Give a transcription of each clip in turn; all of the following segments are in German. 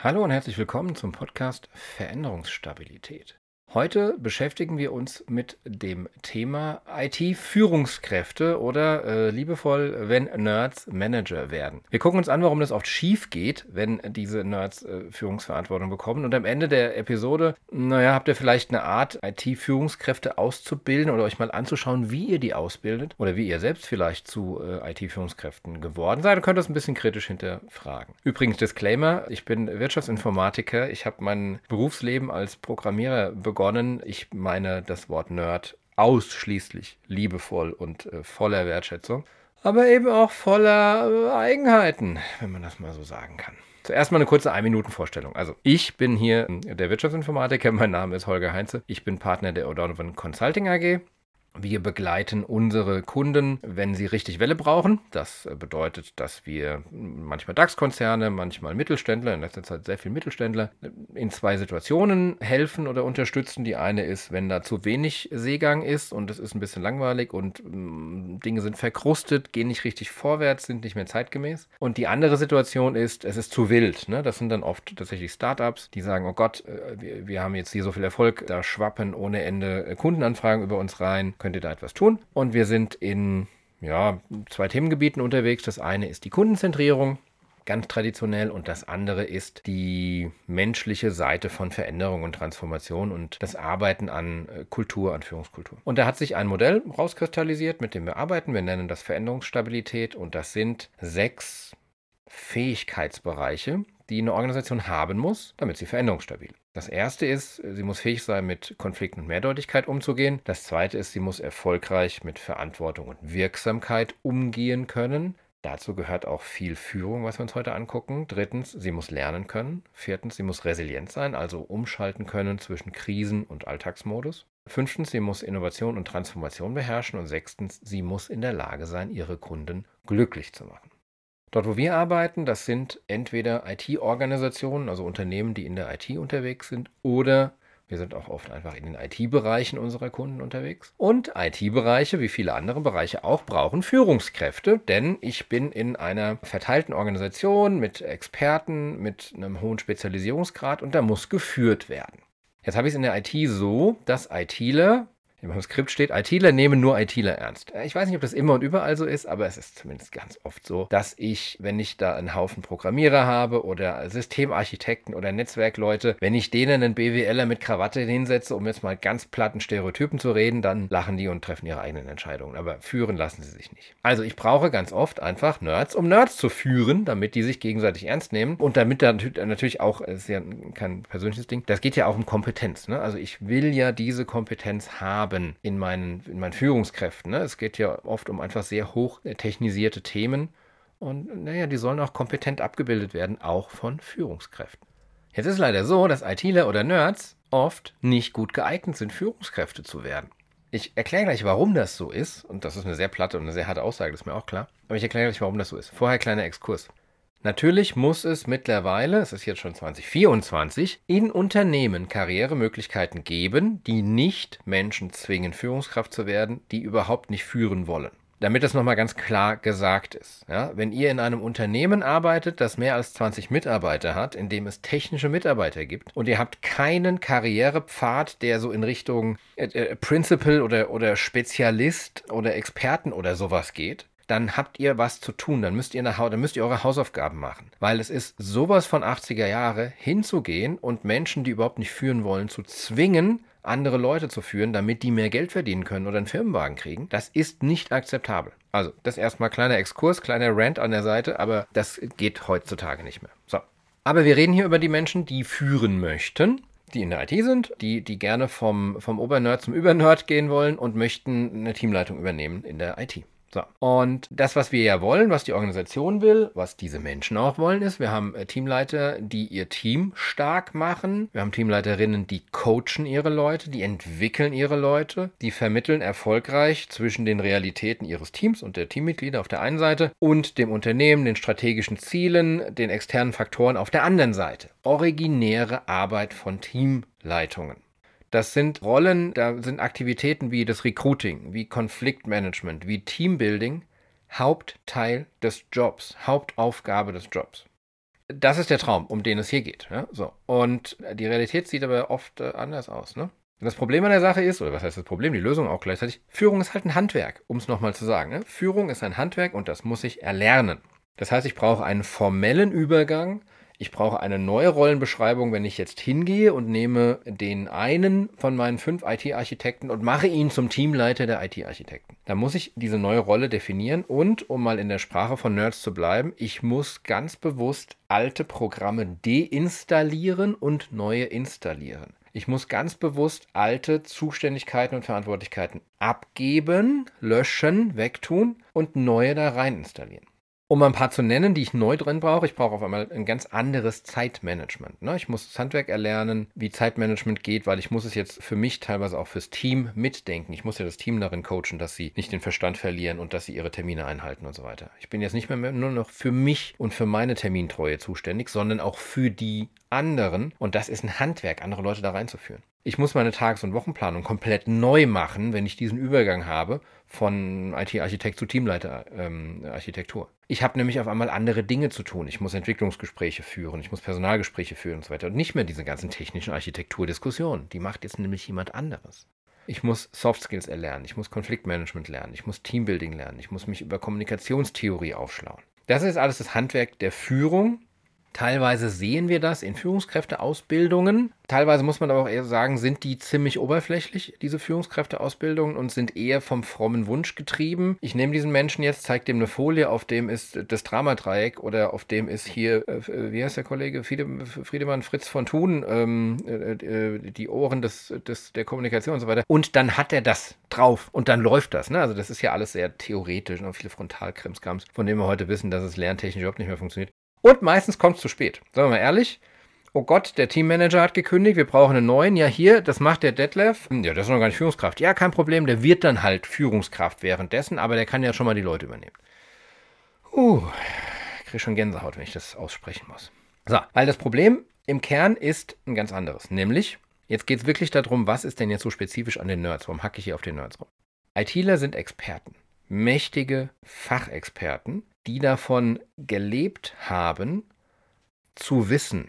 Hallo und herzlich willkommen zum Podcast Veränderungsstabilität. Heute beschäftigen wir uns mit dem Thema IT-Führungskräfte oder äh, liebevoll, wenn Nerds Manager werden. Wir gucken uns an, warum das oft schief geht, wenn diese Nerds äh, Führungsverantwortung bekommen. Und am Ende der Episode, naja, habt ihr vielleicht eine Art, IT-Führungskräfte auszubilden oder euch mal anzuschauen, wie ihr die ausbildet oder wie ihr selbst vielleicht zu äh, IT-Führungskräften geworden seid. Ihr könnt das ein bisschen kritisch hinterfragen. Übrigens, Disclaimer, ich bin Wirtschaftsinformatiker. Ich habe mein Berufsleben als Programmierer begonnen begonnen. Ich meine das Wort Nerd ausschließlich liebevoll und äh, voller Wertschätzung, aber eben auch voller äh, Eigenheiten, wenn man das mal so sagen kann. Zuerst mal eine kurze Ein-Minuten-Vorstellung. Also, ich bin hier der Wirtschaftsinformatiker. Mein Name ist Holger Heinze. Ich bin Partner der O'Donovan Consulting AG. Wir begleiten unsere Kunden, wenn sie richtig Welle brauchen. Das bedeutet, dass wir manchmal DAX-Konzerne, manchmal Mittelständler, in letzter Zeit sehr viel Mittelständler, in zwei Situationen helfen oder unterstützen. Die eine ist, wenn da zu wenig Seegang ist und es ist ein bisschen langweilig und mm, Dinge sind verkrustet, gehen nicht richtig vorwärts, sind nicht mehr zeitgemäß. Und die andere Situation ist, es ist zu wild. Ne? Das sind dann oft tatsächlich Startups, die sagen, oh Gott, äh, wir, wir haben jetzt hier so viel Erfolg, da schwappen ohne Ende Kundenanfragen über uns rein könnt ihr da etwas tun. Und wir sind in ja, zwei Themengebieten unterwegs. Das eine ist die Kundenzentrierung, ganz traditionell, und das andere ist die menschliche Seite von Veränderung und Transformation und das Arbeiten an äh, Kultur, an Führungskultur. Und da hat sich ein Modell rauskristallisiert, mit dem wir arbeiten. Wir nennen das Veränderungsstabilität und das sind sechs Fähigkeitsbereiche, die eine Organisation haben muss, damit sie veränderungsstabil ist. Das erste ist, sie muss fähig sein, mit Konflikten und Mehrdeutigkeit umzugehen. Das zweite ist, sie muss erfolgreich mit Verantwortung und Wirksamkeit umgehen können. Dazu gehört auch viel Führung, was wir uns heute angucken. Drittens, sie muss lernen können. Viertens, sie muss resilient sein, also umschalten können zwischen Krisen und Alltagsmodus. Fünftens, sie muss Innovation und Transformation beherrschen. Und sechstens, sie muss in der Lage sein, ihre Kunden glücklich zu machen. Dort, wo wir arbeiten, das sind entweder IT-Organisationen, also Unternehmen, die in der IT unterwegs sind, oder wir sind auch oft einfach in den IT-Bereichen unserer Kunden unterwegs. Und IT-Bereiche, wie viele andere Bereiche auch, brauchen Führungskräfte, denn ich bin in einer verteilten Organisation mit Experten, mit einem hohen Spezialisierungsgrad und da muss geführt werden. Jetzt habe ich es in der IT so, dass ITler im Skript steht, ITler nehmen nur ITler ernst. Ich weiß nicht, ob das immer und überall so ist, aber es ist zumindest ganz oft so, dass ich, wenn ich da einen Haufen Programmierer habe oder Systemarchitekten oder Netzwerkleute, wenn ich denen einen BWLer mit Krawatte hinsetze, um jetzt mal ganz platten Stereotypen zu reden, dann lachen die und treffen ihre eigenen Entscheidungen. Aber führen lassen sie sich nicht. Also ich brauche ganz oft einfach Nerds, um Nerds zu führen, damit die sich gegenseitig ernst nehmen und damit da natürlich auch, es ist ja kein persönliches Ding, das geht ja auch um Kompetenz. Ne? Also ich will ja diese Kompetenz haben haben in meinen, in meinen Führungskräften. Ne? Es geht ja oft um einfach sehr hoch technisierte Themen. Und naja, die sollen auch kompetent abgebildet werden, auch von Führungskräften. Jetzt ist es leider so, dass ITler oder Nerds oft nicht gut geeignet sind, Führungskräfte zu werden. Ich erkläre gleich, warum das so ist. Und das ist eine sehr platte und eine sehr harte Aussage, das ist mir auch klar. Aber ich erkläre gleich, warum das so ist. Vorher kleiner Exkurs. Natürlich muss es mittlerweile, es ist jetzt schon 2024, in Unternehmen Karrieremöglichkeiten geben, die nicht Menschen zwingen, Führungskraft zu werden, die überhaupt nicht führen wollen. Damit das nochmal ganz klar gesagt ist. Ja, wenn ihr in einem Unternehmen arbeitet, das mehr als 20 Mitarbeiter hat, in dem es technische Mitarbeiter gibt und ihr habt keinen Karrierepfad, der so in Richtung äh, äh, Principal oder, oder Spezialist oder Experten oder sowas geht, dann habt ihr was zu tun. Dann müsst ihr nach dann müsst ihr eure Hausaufgaben machen. Weil es ist sowas von 80er Jahre hinzugehen und Menschen, die überhaupt nicht führen wollen, zu zwingen, andere Leute zu führen, damit die mehr Geld verdienen können oder einen Firmenwagen kriegen. Das ist nicht akzeptabel. Also, das erstmal kleiner Exkurs, kleiner Rant an der Seite, aber das geht heutzutage nicht mehr. So. Aber wir reden hier über die Menschen, die führen möchten die in der IT sind, die, die gerne vom, vom Obernerd zum Übernerd gehen wollen und möchten eine Teamleitung übernehmen in der IT. So. Und das, was wir ja wollen, was die Organisation will, was diese Menschen auch wollen, ist, wir haben äh, Teamleiter, die ihr Team stark machen. Wir haben Teamleiterinnen, die coachen ihre Leute, die entwickeln ihre Leute, die vermitteln erfolgreich zwischen den Realitäten ihres Teams und der Teammitglieder auf der einen Seite und dem Unternehmen, den strategischen Zielen, den externen Faktoren auf der anderen Seite. Originäre Arbeit von Teamleitungen. Das sind Rollen, da sind Aktivitäten wie das Recruiting, wie Konfliktmanagement, wie Teambuilding Hauptteil des Jobs, Hauptaufgabe des Jobs. das ist der Traum, um den es hier geht. Ja? So. Und die Realität sieht aber oft äh, anders aus. Ne? Das Problem an der Sache ist, oder was heißt das Problem, die Lösung auch gleichzeitig, Führung ist halt ein Handwerk, um es nochmal zu sagen. Ne? Führung ist ein Handwerk und das muss ich erlernen. Das heißt, ich brauche einen formellen Übergang ich brauche eine neue Rollenbeschreibung, wenn ich jetzt hingehe und nehme den einen von meinen fünf IT-Architekten und mache ihn zum Teamleiter der IT-Architekten. Da muss ich diese neue Rolle definieren und, um mal in der Sprache von Nerds zu bleiben, ich muss ganz bewusst alte Programme deinstallieren und neue installieren. Ich muss ganz bewusst alte Zuständigkeiten und Verantwortlichkeiten abgeben, löschen, wegtun und neue da rein installieren. Um ein paar zu nennen, die ich neu drin brauche, ich brauche auf einmal ein ganz anderes Zeitmanagement. Ne? Ich muss das Handwerk erlernen, wie Zeitmanagement geht, weil ich muss es jetzt für mich teilweise auch fürs Team mitdenken. Ich muss ja das Team darin coachen, dass sie nicht den Verstand verlieren und dass sie ihre Termine einhalten und so weiter. Ich bin jetzt nicht mehr nur noch für mich und für meine Termintreue zuständig, sondern auch für die anderen. Und das ist ein Handwerk, andere Leute da reinzuführen. Ich muss meine Tages- und Wochenplanung komplett neu machen, wenn ich diesen Übergang habe von IT-Architekt zu Teamleiter-Architektur. Ähm, ich habe nämlich auf einmal andere Dinge zu tun. Ich muss Entwicklungsgespräche führen, ich muss Personalgespräche führen und so weiter. Und nicht mehr diese ganzen technischen Architekturdiskussionen. Die macht jetzt nämlich jemand anderes. Ich muss Soft Skills erlernen, ich muss Konfliktmanagement lernen, ich muss Teambuilding lernen, ich muss mich über Kommunikationstheorie aufschlauen. Das ist alles das Handwerk der Führung, Teilweise sehen wir das in Führungskräfteausbildungen. Teilweise muss man aber auch eher sagen, sind die ziemlich oberflächlich, diese Führungskräfteausbildungen, und sind eher vom frommen Wunsch getrieben. Ich nehme diesen Menschen jetzt, zeige dem eine Folie, auf dem ist das Dramadreieck oder auf dem ist hier, äh, wie heißt der Kollege? Friedemann Fritz von Thun, ähm, äh, äh, die Ohren des, des, der Kommunikation und so weiter. Und dann hat er das drauf und dann läuft das. Ne? Also das ist ja alles sehr theoretisch und viele Frontalkrimskrams, von dem wir heute wissen, dass es lerntechnisch überhaupt nicht mehr funktioniert. Und meistens kommt es zu spät. Sagen wir mal ehrlich. Oh Gott, der Teammanager hat gekündigt, wir brauchen einen neuen. Ja, hier, das macht der Detlef. Hm, ja, das ist noch gar nicht Führungskraft. Ja, kein Problem, der wird dann halt Führungskraft währenddessen, aber der kann ja schon mal die Leute übernehmen. Uh, ich kriege schon Gänsehaut, wenn ich das aussprechen muss. So, weil das Problem im Kern ist ein ganz anderes. Nämlich, jetzt geht es wirklich darum, was ist denn jetzt so spezifisch an den Nerds? Warum hacke ich hier auf den Nerds rum? ITler sind Experten. Mächtige Fachexperten, die davon gelebt haben, zu wissen,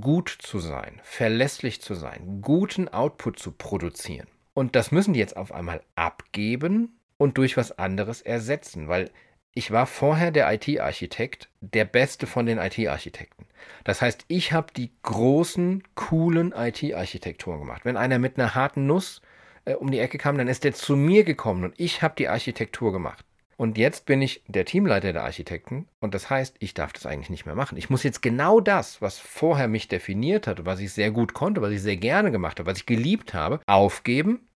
gut zu sein, verlässlich zu sein, guten Output zu produzieren. Und das müssen die jetzt auf einmal abgeben und durch was anderes ersetzen, weil ich war vorher der IT-Architekt, der beste von den IT-Architekten. Das heißt, ich habe die großen, coolen IT-Architekturen gemacht. Wenn einer mit einer harten Nuss äh, um die Ecke kam, dann ist der zu mir gekommen und ich habe die Architektur gemacht. Und jetzt bin ich der Teamleiter der Architekten und das heißt, ich darf das eigentlich nicht mehr machen. Ich muss jetzt genau das, was vorher mich definiert hat, was ich sehr gut konnte, was ich sehr gerne gemacht habe, was ich geliebt habe, aufgeben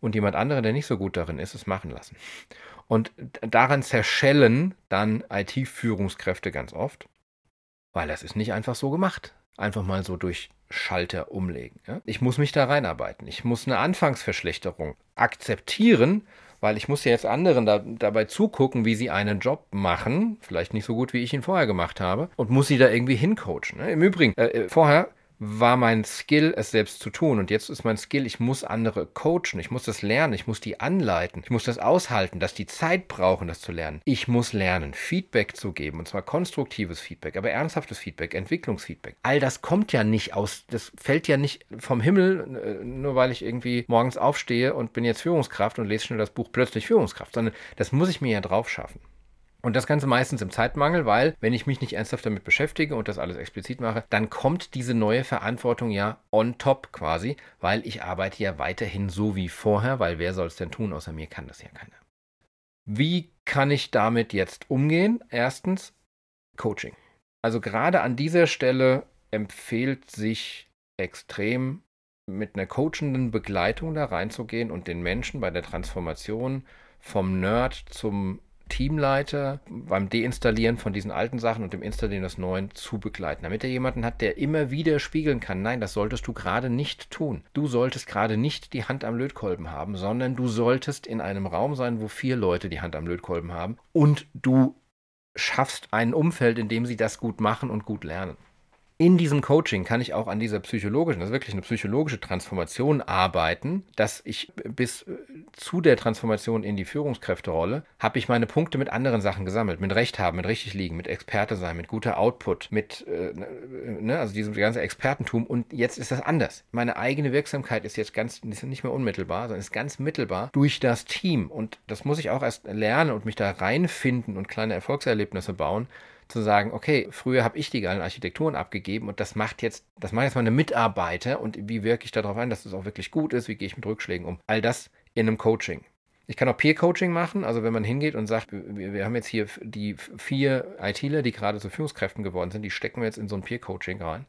und jemand anderer, der nicht so gut darin ist, es machen lassen. Und daran zerschellen dann IT-Führungskräfte ganz oft, weil das ist nicht einfach so gemacht. Einfach mal so durch Schalter umlegen. Ja? Ich muss mich da reinarbeiten. Ich muss eine Anfangsverschlechterung akzeptieren weil ich muss ja jetzt anderen da, dabei zugucken, wie sie einen Job machen, vielleicht nicht so gut, wie ich ihn vorher gemacht habe, und muss sie da irgendwie hincoachen. Ne? Im Übrigen, äh, äh vorher war mein Skill, es selbst zu tun. Und jetzt ist mein Skill, ich muss andere coachen, ich muss das lernen, ich muss die anleiten, ich muss das aushalten, dass die Zeit brauchen, das zu lernen. Ich muss lernen, Feedback zu geben, und zwar konstruktives Feedback, aber ernsthaftes Feedback, Entwicklungsfeedback. All das kommt ja nicht aus, das fällt ja nicht vom Himmel, äh, nur weil ich irgendwie morgens aufstehe und bin jetzt Führungskraft und lese schnell das Buch plötzlich Führungskraft, sondern das muss ich mir ja drauf schaffen. Und das Ganze meistens im Zeitmangel, weil wenn ich mich nicht ernsthaft damit beschäftige und das alles explizit mache, dann kommt diese neue Verantwortung ja on top quasi, weil ich arbeite ja weiterhin so wie vorher, weil wer soll es denn tun, außer mir kann das ja keiner. Wie kann ich damit jetzt umgehen? Erstens Coaching. Also gerade an dieser Stelle empfiehlt sich extrem mit einer coachenden Begleitung da reinzugehen und den Menschen bei der Transformation vom Nerd zum Teamleiter beim Deinstallieren von diesen alten Sachen und dem Installieren des neuen zu begleiten, damit er jemanden hat, der immer wieder spiegeln kann, nein, das solltest du gerade nicht tun. Du solltest gerade nicht die Hand am Lötkolben haben, sondern du solltest in einem Raum sein, wo vier Leute die Hand am Lötkolben haben und du schaffst ein Umfeld, in dem sie das gut machen und gut lernen. In diesem Coaching kann ich auch an dieser psychologischen, das ist wirklich eine psychologische Transformation arbeiten, dass ich bis äh, zu der Transformation in die Führungskräfterolle habe ich meine Punkte mit anderen Sachen gesammelt, mit Recht haben, mit richtig liegen, mit Experte sein, mit guter Output, mit äh, ne, also diesem ganzen Expertentum. Und jetzt ist das anders. Meine eigene Wirksamkeit ist jetzt ganz ist nicht mehr unmittelbar, sondern ist ganz mittelbar durch das Team. Und das muss ich auch erst lernen und mich da reinfinden und kleine Erfolgserlebnisse bauen zu sagen, okay, früher habe ich die geilen Architekturen abgegeben und das macht jetzt, das macht jetzt meine Mitarbeiter und wie wirke ich darauf ein, dass das auch wirklich gut ist, wie gehe ich mit Rückschlägen um. All das in einem Coaching. Ich kann auch Peer-Coaching machen, also wenn man hingeht und sagt, wir, wir haben jetzt hier die vier ITler, die gerade zu Führungskräften geworden sind, die stecken wir jetzt in so ein Peer-Coaching rein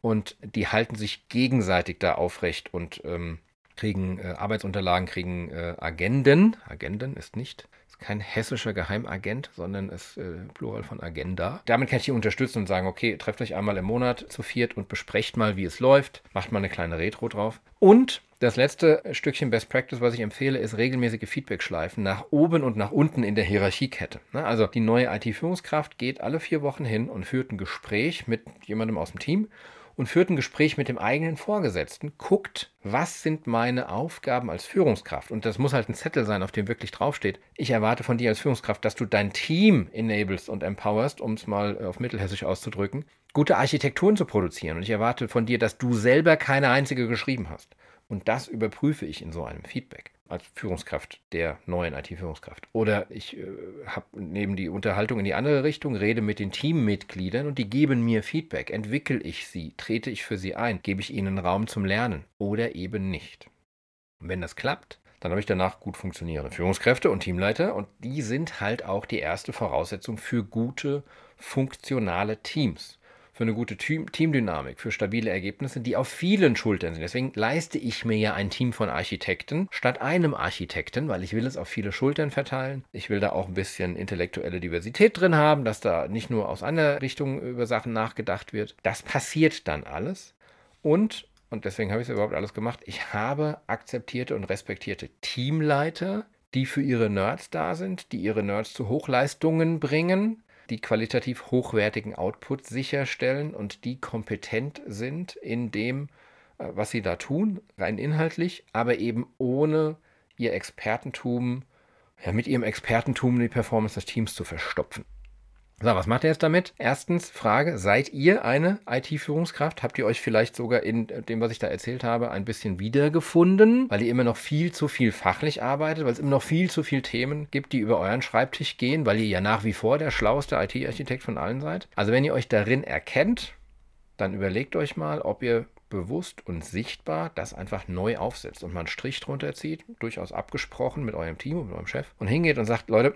und die halten sich gegenseitig da aufrecht und ähm, kriegen äh, Arbeitsunterlagen, kriegen äh, Agenden. Agenden ist nicht kein hessischer Geheimagent, sondern ist äh, Plural von Agenda. Damit kann ich die unterstützen und sagen, okay, trefft euch einmal im Monat zu viert und besprecht mal, wie es läuft. Macht mal eine kleine Retro drauf. Und das letzte Stückchen Best Practice, was ich empfehle, ist regelmäßige Feedback-Schleifen nach oben und nach unten in der Hierarchiekette. Ne, also die neue IT-Führungskraft geht alle vier Wochen hin und führt ein Gespräch mit jemandem aus dem Team und führt ein Gespräch mit dem eigenen Vorgesetzten, guckt, was sind meine Aufgaben als Führungskraft. Und das muss halt ein Zettel sein, auf dem wirklich draufsteht. Ich erwarte von dir als Führungskraft, dass du dein Team enablest und empowerst, um es mal auf mittelhessisch auszudrücken, gute Architekturen zu produzieren. Und ich erwarte von dir, dass du selber keine einzige geschrieben hast. Und das überprüfe ich in so einem Feedback als Führungskraft der neuen IT-Führungskraft. Oder ich äh, habe neben die Unterhaltung in die andere Richtung, rede mit den Teammitgliedern und die geben mir Feedback. Entwickle ich sie? Trete ich für sie ein? Gebe ich ihnen Raum zum Lernen? Oder eben nicht? Und wenn das klappt, dann habe ich danach gut funktionierende Führungskräfte und Teamleiter und die sind halt auch die erste Voraussetzung für gute, funktionale Teams für eine gute Team Teamdynamik, für stabile Ergebnisse, die auf vielen Schultern sind. Deswegen leiste ich mir ja ein Team von Architekten statt einem Architekten, weil ich will es auf viele Schultern verteilen. Ich will da auch ein bisschen intellektuelle Diversität drin haben, dass da nicht nur aus einer Richtung über Sachen nachgedacht wird. Das passiert dann alles. Und, und deswegen habe ich es überhaupt alles gemacht, ich habe akzeptierte und respektierte Teamleiter, die für ihre Nerds da sind, die ihre Nerds zu Hochleistungen bringen, die qualitativ hochwertigen Output sicherstellen und die kompetent sind in dem, äh, was sie da tun, rein inhaltlich, aber eben ohne ihr Expertentum, ja, mit ihrem Expertentum die Performance des Teams zu verstopfen. So, was macht ihr jetzt damit? Erstens, Frage, seid ihr eine IT-Führungskraft? Habt ihr euch vielleicht sogar in dem, was ich da erzählt habe, ein bisschen wiedergefunden, weil ihr immer noch viel zu viel fachlich arbeitet, weil es immer noch viel zu viele Themen gibt, die über euren Schreibtisch gehen, weil ihr ja nach wie vor der schlauste IT-Architekt von allen seid? Also wenn ihr euch darin erkennt, dann überlegt euch mal, ob ihr bewusst und sichtbar das einfach neu aufsetzt und mal einen Strich drunter zieht, durchaus abgesprochen mit eurem Team und mit eurem Chef und hingeht und sagt, Leute,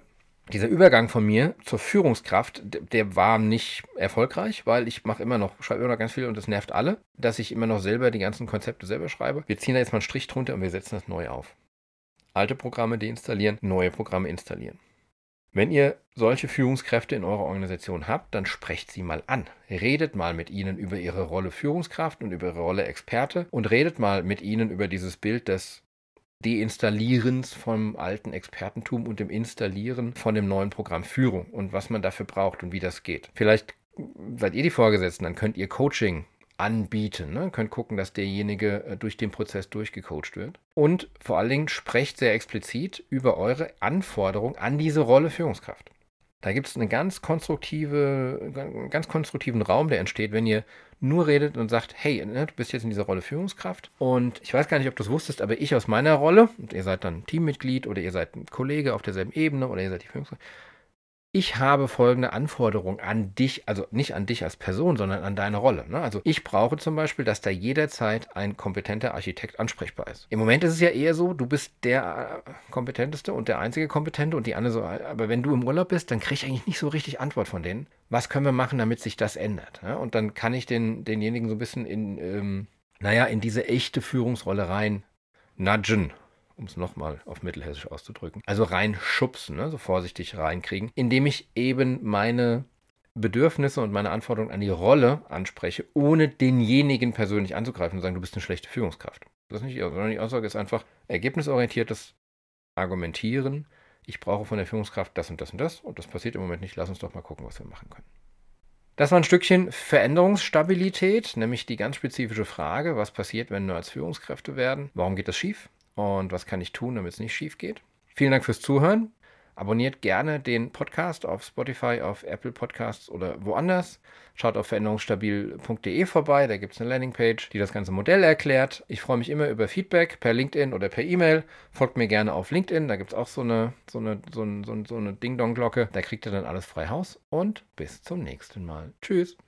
dieser Übergang von mir zur Führungskraft, der war nicht erfolgreich, weil ich mache immer noch, schreibe immer noch ganz viel und das nervt alle, dass ich immer noch selber die ganzen Konzepte selber schreibe. Wir ziehen da jetzt mal einen Strich drunter und wir setzen das neu auf. Alte Programme deinstallieren, neue Programme installieren. Wenn ihr solche Führungskräfte in eurer Organisation habt, dann sprecht sie mal an. Redet mal mit ihnen über ihre Rolle Führungskraft und über ihre Rolle Experte und redet mal mit ihnen über dieses Bild des Deinstallierens vom alten Expertentum und dem Installieren von dem neuen Programm Führung und was man dafür braucht und wie das geht. Vielleicht seid ihr die Vorgesetzten, dann könnt ihr Coaching anbieten. Ne? Könnt gucken, dass derjenige äh, durch den Prozess durchgecoacht wird. Und vor allen Dingen sprecht sehr explizit über eure Anforderung an diese Rolle Führungskraft. Da gibt es einen ganz, konstruktive, ganz konstruktiven Raum, der entsteht, wenn ihr nur redet und sagt, hey, ne, du bist jetzt in dieser Rolle Führungskraft. Und ich weiß gar nicht, ob du es wusstest, aber ich aus meiner Rolle, und ihr seid dann Teammitglied oder ihr seid ein Kollege auf derselben Ebene oder ihr seid die Führungskraft, ich habe folgende Anforderung an dich, also nicht an dich als Person, sondern an deine Rolle. Ne? Also ich brauche zum Beispiel, dass da jederzeit ein kompetenter Architekt ansprechbar ist. Im Moment ist es ja eher so, du bist der äh, kompetenteste und der einzige Kompetente und die andere so, aber wenn du im Urlaub bist, dann kriege ich eigentlich nicht so richtig Antwort von denen. Was können wir machen, damit sich das ändert? Ja? Und dann kann ich den, denjenigen so ein bisschen in, ähm, naja, in diese echte Führungsrolle rein nudgen um es nochmal auf Mittelhessisch auszudrücken. Also reinschubsen, ne? so vorsichtig reinkriegen, indem ich eben meine Bedürfnisse und meine Anforderungen an die Rolle anspreche, ohne denjenigen persönlich anzugreifen und sagen, du bist eine schlechte Führungskraft. Das ist nicht, sondern die Aussage ist einfach ergebnisorientiertes Argumentieren. Ich brauche von der Führungskraft das und das und das und das passiert im Moment nicht. Lass uns doch mal gucken, was wir machen können. Das war ein Stückchen Veränderungsstabilität, nämlich die ganz spezifische Frage, was passiert, wenn Nerds Führungskräfte werden? Warum geht das schief? Und was kann ich tun, damit es nicht schief geht? Vielen Dank fürs Zuhören. Abonniert gerne den Podcast auf Spotify, auf Apple Podcasts oder woanders. Schaut auf veränderungsstabil.de vorbei, da gibt es eine Landingpage, die das ganze Modell erklärt. Ich freue mich immer über Feedback per LinkedIn oder per E-Mail. Folgt mir gerne auf LinkedIn, da gibt es auch so eine, so eine, so eine, so eine Ding-Dong-Glocke. Da kriegt ihr dann alles frei Haus und bis zum nächsten Mal. Tschüss.